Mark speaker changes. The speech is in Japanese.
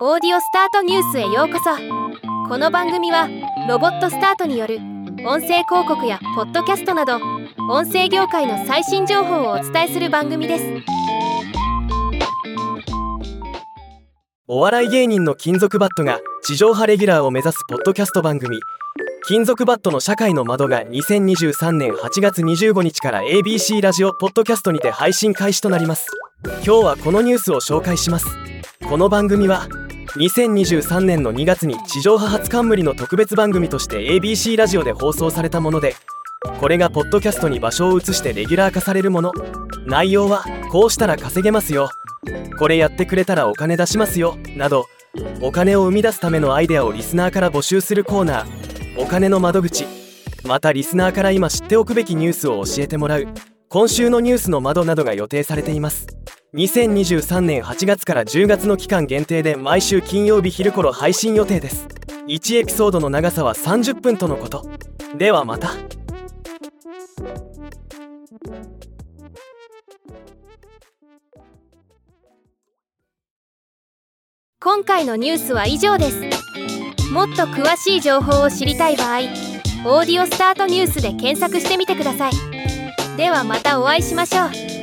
Speaker 1: オーディオスタートニュースへようこそ。この番組はロボットスタートによる音声広告やポッドキャストなど音声業界の最新情報をお伝えする番組です。
Speaker 2: お笑い芸人の金属バットが地上波レギュラーを目指すポッドキャスト番組。金属バットの社会の窓が2023年8月25日から ABC ラジオポッドキャストにて配信開始となります。今日はこのニュースを紹介します。この番組は2023年の2月に地上波初冠の特別番組として ABC ラジオで放送されたものでこれがポッドキャストに場所を移してレギュラー化されるもの。内容はこうしたら稼げますよ。これやってくれたらお金出しますよ。などお金を生み出すためのアイデアをリスナーから募集するコーナー。お金の窓口。またリスナーから今知っておくべきニュースを教えてもらう。今週のニュースの窓などが予定されています。2023年8月から10月の期間限定で毎週金曜日昼頃配信予定です。1エピソードの長さは30分とのこと。ではまた。
Speaker 1: 今回のニュースは以上です。もっと詳しい情報を知りたい場合「オーディオスタートニュース」で検索してみてください。ではまたお会いしましょう。